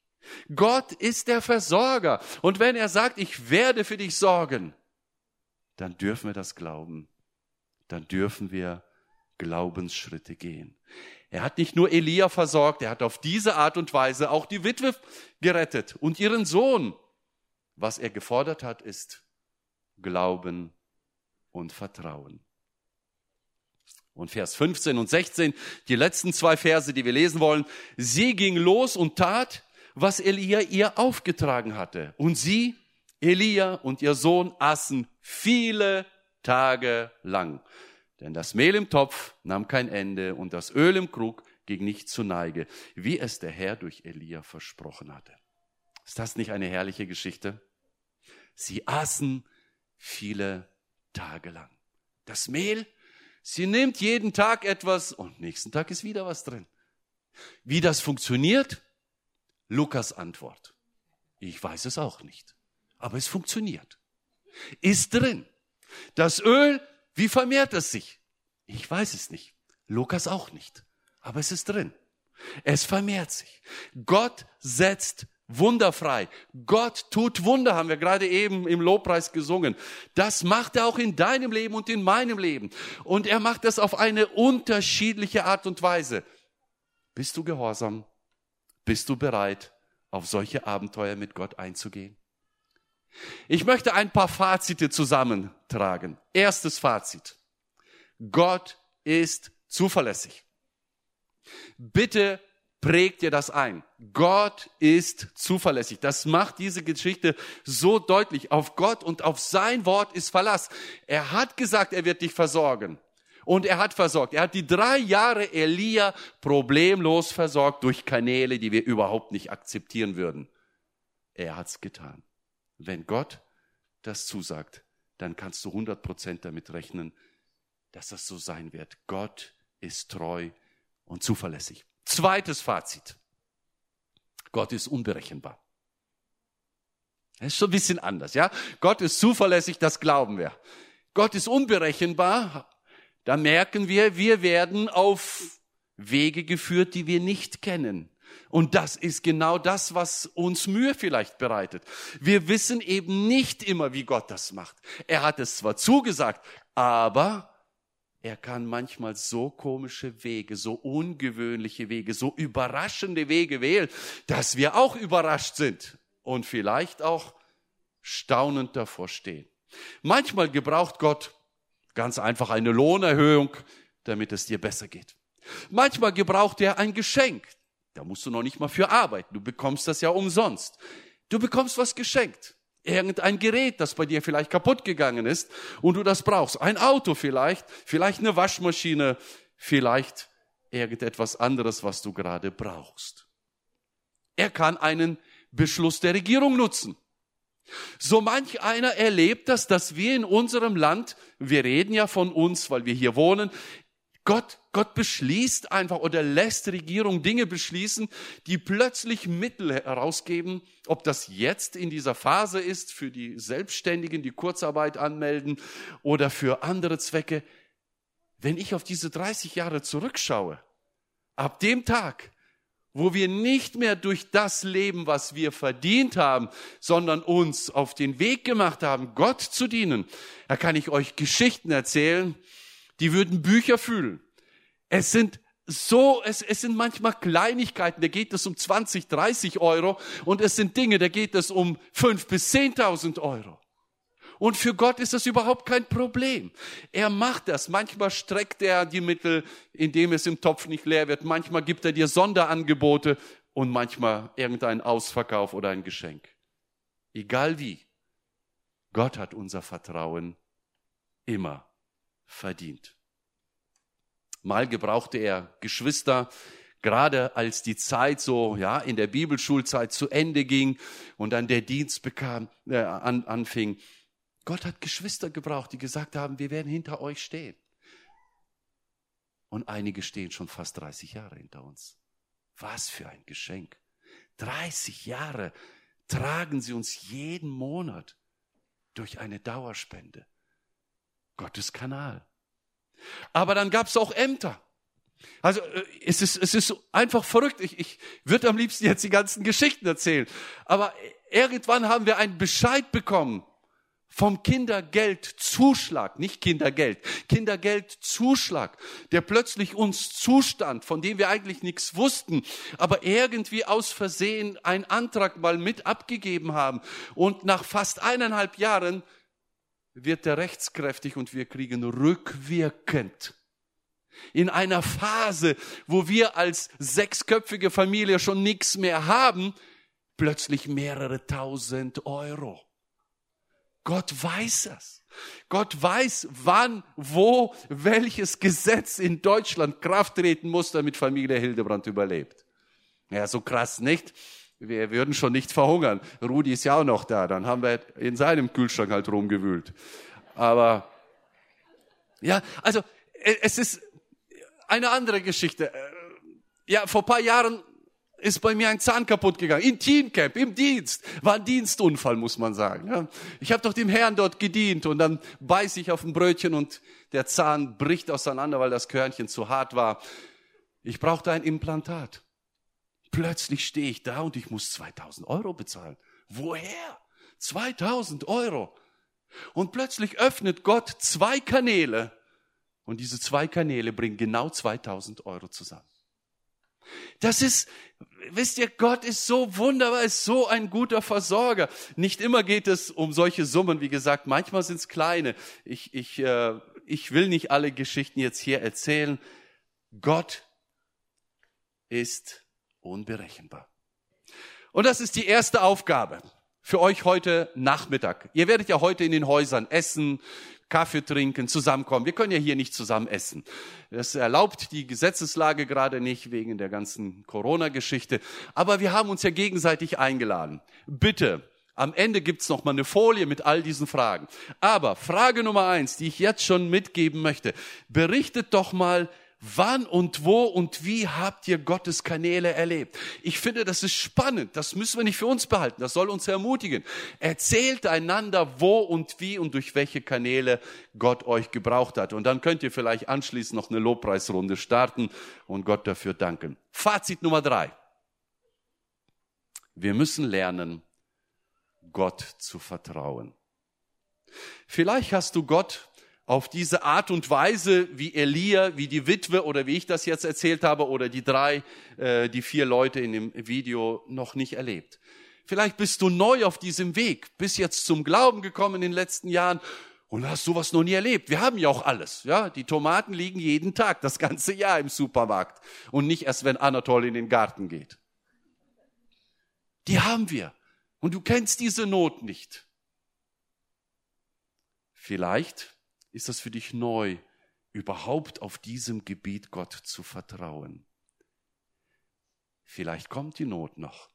Gott ist der Versorger. Und wenn er sagt, ich werde für dich sorgen, dann dürfen wir das glauben. Dann dürfen wir Glaubensschritte gehen. Er hat nicht nur Elia versorgt, er hat auf diese Art und Weise auch die Witwe gerettet und ihren Sohn. Was er gefordert hat, ist Glauben und Vertrauen. Und Vers 15 und 16, die letzten zwei Verse, die wir lesen wollen. Sie ging los und tat, was Elia ihr aufgetragen hatte. Und sie, Elia und ihr Sohn, aßen viele Tage lang. Denn das Mehl im Topf nahm kein Ende und das Öl im Krug ging nicht zu Neige, wie es der Herr durch Elia versprochen hatte. Ist das nicht eine herrliche Geschichte? Sie aßen viele Tage lang. Das Mehl, sie nimmt jeden Tag etwas und nächsten Tag ist wieder was drin. Wie das funktioniert? Lukas Antwort. Ich weiß es auch nicht. Aber es funktioniert. Ist drin. Das Öl, wie vermehrt es sich? Ich weiß es nicht. Lukas auch nicht. Aber es ist drin. Es vermehrt sich. Gott setzt wunderfrei. Gott tut Wunder, haben wir gerade eben im Lobpreis gesungen. Das macht er auch in deinem Leben und in meinem Leben. Und er macht das auf eine unterschiedliche Art und Weise. Bist du gehorsam? Bist du bereit, auf solche Abenteuer mit Gott einzugehen? Ich möchte ein paar Fazite zusammentragen. Erstes Fazit. Gott ist zuverlässig. Bitte prägt dir das ein. Gott ist zuverlässig. Das macht diese Geschichte so deutlich. Auf Gott und auf sein Wort ist Verlass. Er hat gesagt, er wird dich versorgen. Und er hat versorgt. Er hat die drei Jahre Elia problemlos versorgt durch Kanäle, die wir überhaupt nicht akzeptieren würden. Er hat's getan. Wenn Gott das zusagt, dann kannst du 100 Prozent damit rechnen, dass das so sein wird. Gott ist treu und zuverlässig. Zweites Fazit. Gott ist unberechenbar. Das ist schon ein bisschen anders, ja? Gott ist zuverlässig, das glauben wir. Gott ist unberechenbar, da merken wir, wir werden auf Wege geführt, die wir nicht kennen. Und das ist genau das, was uns Mühe vielleicht bereitet. Wir wissen eben nicht immer, wie Gott das macht. Er hat es zwar zugesagt, aber er kann manchmal so komische Wege, so ungewöhnliche Wege, so überraschende Wege wählen, dass wir auch überrascht sind und vielleicht auch staunend davor stehen. Manchmal gebraucht Gott ganz einfach eine Lohnerhöhung, damit es dir besser geht. Manchmal gebraucht er ein Geschenk. Da musst du noch nicht mal für arbeiten. Du bekommst das ja umsonst. Du bekommst was geschenkt irgendein Gerät, das bei dir vielleicht kaputt gegangen ist und du das brauchst. Ein Auto vielleicht, vielleicht eine Waschmaschine, vielleicht irgendetwas anderes, was du gerade brauchst. Er kann einen Beschluss der Regierung nutzen. So manch einer erlebt das, dass wir in unserem Land, wir reden ja von uns, weil wir hier wohnen, Gott, Gott beschließt einfach oder lässt Regierung Dinge beschließen, die plötzlich Mittel herausgeben, ob das jetzt in dieser Phase ist für die Selbstständigen, die Kurzarbeit anmelden oder für andere Zwecke. Wenn ich auf diese 30 Jahre zurückschaue, ab dem Tag, wo wir nicht mehr durch das leben, was wir verdient haben, sondern uns auf den Weg gemacht haben, Gott zu dienen, da kann ich euch Geschichten erzählen, die würden Bücher füllen. Es sind so, es, es sind manchmal Kleinigkeiten, da geht es um 20, 30 Euro und es sind Dinge, da geht es um 5 bis 10.000 Euro. Und für Gott ist das überhaupt kein Problem. Er macht das. Manchmal streckt er die Mittel, indem es im Topf nicht leer wird. Manchmal gibt er dir Sonderangebote und manchmal irgendein Ausverkauf oder ein Geschenk. Egal wie. Gott hat unser Vertrauen immer verdient. Mal gebrauchte er Geschwister, gerade als die Zeit so ja in der Bibelschulzeit zu Ende ging und dann der Dienst bekam äh, an, anfing. Gott hat Geschwister gebraucht, die gesagt haben, wir werden hinter euch stehen. Und einige stehen schon fast 30 Jahre hinter uns. Was für ein Geschenk. 30 Jahre tragen sie uns jeden Monat durch eine Dauerspende. Gottes Kanal. Aber dann gab es auch Ämter. Also äh, es ist, es ist einfach verrückt. Ich, ich würde am liebsten jetzt die ganzen Geschichten erzählen. Aber irgendwann haben wir einen Bescheid bekommen vom Kindergeldzuschlag, nicht Kindergeld, Kindergeldzuschlag, der plötzlich uns zustand, von dem wir eigentlich nichts wussten, aber irgendwie aus Versehen einen Antrag mal mit abgegeben haben. Und nach fast eineinhalb Jahren wird der rechtskräftig und wir kriegen rückwirkend in einer Phase, wo wir als sechsköpfige Familie schon nichts mehr haben, plötzlich mehrere tausend Euro. Gott weiß es. Gott weiß, wann, wo, welches Gesetz in Deutschland Kraft treten muss, damit Familie Hildebrand überlebt. Ja, so krass nicht. Wir würden schon nicht verhungern. Rudi ist ja auch noch da. Dann haben wir in seinem Kühlschrank halt rumgewühlt. Aber, ja, also, es ist eine andere Geschichte. Ja, vor paar Jahren ist bei mir ein Zahn kaputt gegangen. In Teamcamp, im Dienst. War ein Dienstunfall, muss man sagen. Ja. Ich habe doch dem Herrn dort gedient und dann beiß ich auf ein Brötchen und der Zahn bricht auseinander, weil das Körnchen zu hart war. Ich brauchte ein Implantat. Plötzlich stehe ich da und ich muss 2000 Euro bezahlen. Woher? 2000 Euro. Und plötzlich öffnet Gott zwei Kanäle und diese zwei Kanäle bringen genau 2000 Euro zusammen. Das ist, wisst ihr, Gott ist so wunderbar, ist so ein guter Versorger. Nicht immer geht es um solche Summen, wie gesagt, manchmal sind es kleine. Ich, ich, äh, ich will nicht alle Geschichten jetzt hier erzählen. Gott ist unberechenbar. Und das ist die erste Aufgabe für euch heute Nachmittag. Ihr werdet ja heute in den Häusern essen, Kaffee trinken, zusammenkommen. Wir können ja hier nicht zusammen essen. Das erlaubt die Gesetzeslage gerade nicht wegen der ganzen Corona-Geschichte. Aber wir haben uns ja gegenseitig eingeladen. Bitte, am Ende gibt's noch mal eine Folie mit all diesen Fragen. Aber Frage Nummer eins, die ich jetzt schon mitgeben möchte, berichtet doch mal, Wann und wo und wie habt ihr Gottes Kanäle erlebt? Ich finde, das ist spannend. Das müssen wir nicht für uns behalten. Das soll uns ermutigen. Erzählt einander, wo und wie und durch welche Kanäle Gott euch gebraucht hat. Und dann könnt ihr vielleicht anschließend noch eine Lobpreisrunde starten und Gott dafür danken. Fazit Nummer drei. Wir müssen lernen, Gott zu vertrauen. Vielleicht hast du Gott auf diese Art und Weise, wie Elia, wie die Witwe oder wie ich das jetzt erzählt habe oder die drei, äh, die vier Leute in dem Video noch nicht erlebt. Vielleicht bist du neu auf diesem Weg, bist jetzt zum Glauben gekommen in den letzten Jahren und hast sowas noch nie erlebt. Wir haben ja auch alles, ja. Die Tomaten liegen jeden Tag, das ganze Jahr im Supermarkt und nicht erst, wenn Anatol in den Garten geht. Die haben wir. Und du kennst diese Not nicht. Vielleicht ist das für dich neu, überhaupt auf diesem Gebiet Gott zu vertrauen. Vielleicht kommt die Not noch.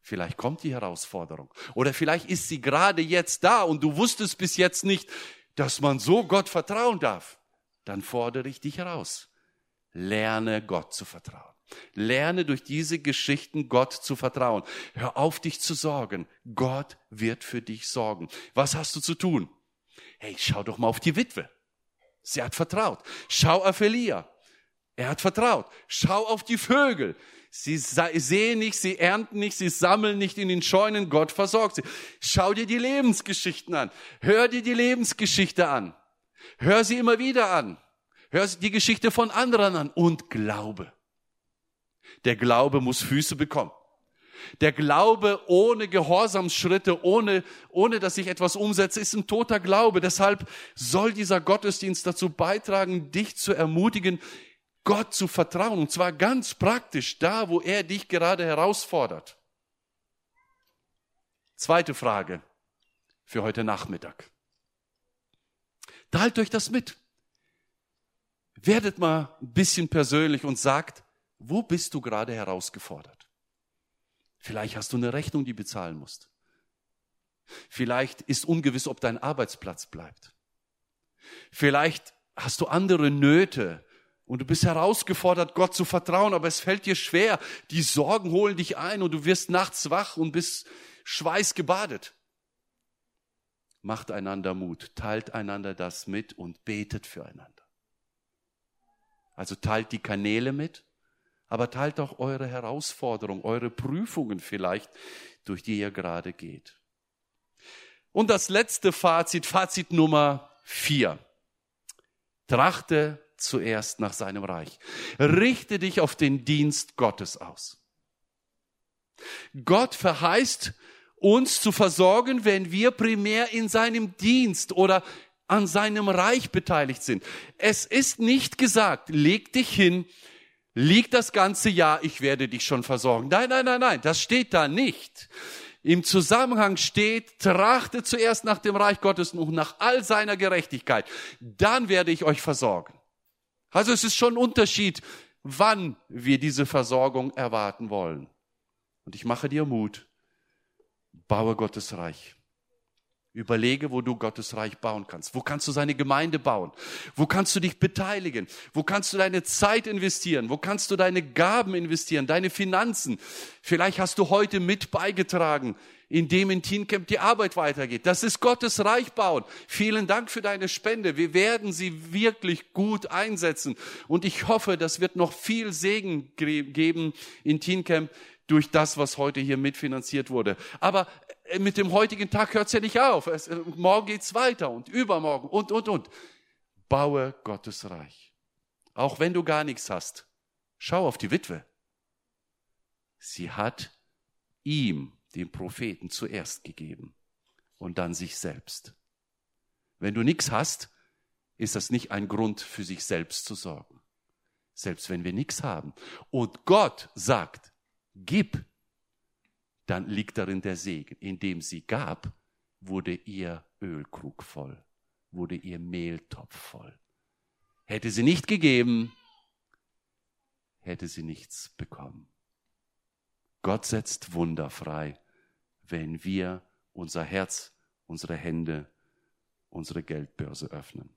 Vielleicht kommt die Herausforderung. Oder vielleicht ist sie gerade jetzt da und du wusstest bis jetzt nicht, dass man so Gott vertrauen darf. Dann fordere ich dich heraus. Lerne Gott zu vertrauen. Lerne durch diese Geschichten Gott zu vertrauen. Hör auf, dich zu sorgen. Gott wird für dich sorgen. Was hast du zu tun? Hey, schau doch mal auf die Witwe. Sie hat vertraut. Schau auf Elia. Er hat vertraut. Schau auf die Vögel. Sie sehen nicht, sie ernten nicht, sie sammeln nicht in den Scheunen. Gott versorgt sie. Schau dir die Lebensgeschichten an. Hör dir die Lebensgeschichte an. Hör sie immer wieder an. Hör die Geschichte von anderen an und glaube. Der Glaube muss Füße bekommen. Der Glaube ohne Gehorsamsschritte, ohne, ohne dass ich etwas umsetze, ist ein toter Glaube. Deshalb soll dieser Gottesdienst dazu beitragen, dich zu ermutigen, Gott zu vertrauen. Und zwar ganz praktisch, da, wo er dich gerade herausfordert. Zweite Frage für heute Nachmittag. Teilt euch das mit. Werdet mal ein bisschen persönlich und sagt, wo bist du gerade herausgefordert? Vielleicht hast du eine Rechnung, die bezahlen musst. Vielleicht ist ungewiss, ob dein Arbeitsplatz bleibt. Vielleicht hast du andere Nöte und du bist herausgefordert, Gott zu vertrauen, aber es fällt dir schwer. Die Sorgen holen dich ein und du wirst nachts wach und bist schweißgebadet. Macht einander Mut, teilt einander das mit und betet füreinander. Also teilt die Kanäle mit, aber teilt auch eure Herausforderungen, eure Prüfungen vielleicht, durch die ihr gerade geht. Und das letzte Fazit, Fazit Nummer vier. Trachte zuerst nach seinem Reich. Richte dich auf den Dienst Gottes aus. Gott verheißt uns zu versorgen, wenn wir primär in seinem Dienst oder an seinem Reich beteiligt sind. Es ist nicht gesagt, leg dich hin, lieg das ganze Jahr, ich werde dich schon versorgen. Nein, nein, nein, nein, das steht da nicht. Im Zusammenhang steht, trachte zuerst nach dem Reich Gottes und nach all seiner Gerechtigkeit. Dann werde ich euch versorgen. Also es ist schon ein Unterschied, wann wir diese Versorgung erwarten wollen. Und ich mache dir Mut, baue Gottes Reich. Überlege, wo du Gottes Reich bauen kannst. Wo kannst du seine Gemeinde bauen? Wo kannst du dich beteiligen? Wo kannst du deine Zeit investieren? Wo kannst du deine Gaben investieren? Deine Finanzen? Vielleicht hast du heute mit beigetragen, indem in Teencamp die Arbeit weitergeht. Das ist Gottes Reich bauen. Vielen Dank für deine Spende. Wir werden sie wirklich gut einsetzen. Und ich hoffe, das wird noch viel Segen geben in Teencamp durch das, was heute hier mitfinanziert wurde. Aber mit dem heutigen Tag hört es ja nicht auf. Es, äh, morgen geht's weiter und übermorgen und, und, und. Baue Gottes Reich. Auch wenn du gar nichts hast. Schau auf die Witwe. Sie hat ihm, dem Propheten, zuerst gegeben und dann sich selbst. Wenn du nichts hast, ist das nicht ein Grund für sich selbst zu sorgen. Selbst wenn wir nichts haben. Und Gott sagt, gib, dann liegt darin der Segen. Indem sie gab, wurde ihr Ölkrug voll, wurde ihr Mehltopf voll. Hätte sie nicht gegeben, hätte sie nichts bekommen. Gott setzt Wunder frei, wenn wir unser Herz, unsere Hände, unsere Geldbörse öffnen.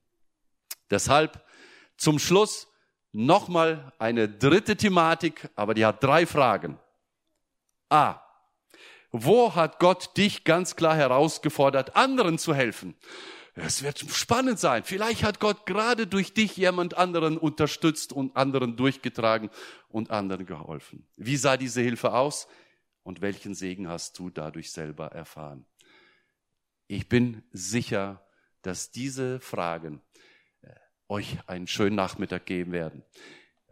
Deshalb zum Schluss nochmal eine dritte Thematik, aber die hat drei Fragen. A. Wo hat Gott dich ganz klar herausgefordert, anderen zu helfen? Es wird spannend sein. Vielleicht hat Gott gerade durch dich jemand anderen unterstützt und anderen durchgetragen und anderen geholfen. Wie sah diese Hilfe aus und welchen Segen hast du dadurch selber erfahren? Ich bin sicher, dass diese Fragen äh, euch einen schönen Nachmittag geben werden.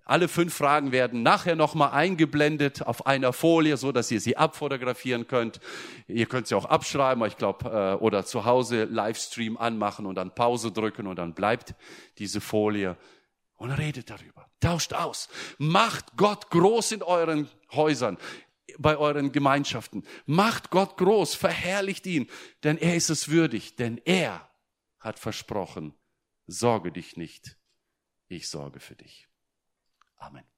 Alle fünf Fragen werden nachher nochmal eingeblendet auf einer Folie, so dass ihr sie abfotografieren könnt. Ihr könnt sie auch abschreiben, ich glaube, äh, oder zu Hause Livestream anmachen und dann Pause drücken und dann bleibt diese Folie und redet darüber. Tauscht aus. Macht Gott groß in euren Häusern, bei euren Gemeinschaften. Macht Gott groß, verherrlicht ihn, denn er ist es würdig, denn er hat versprochen, sorge dich nicht, ich sorge für dich. Amen.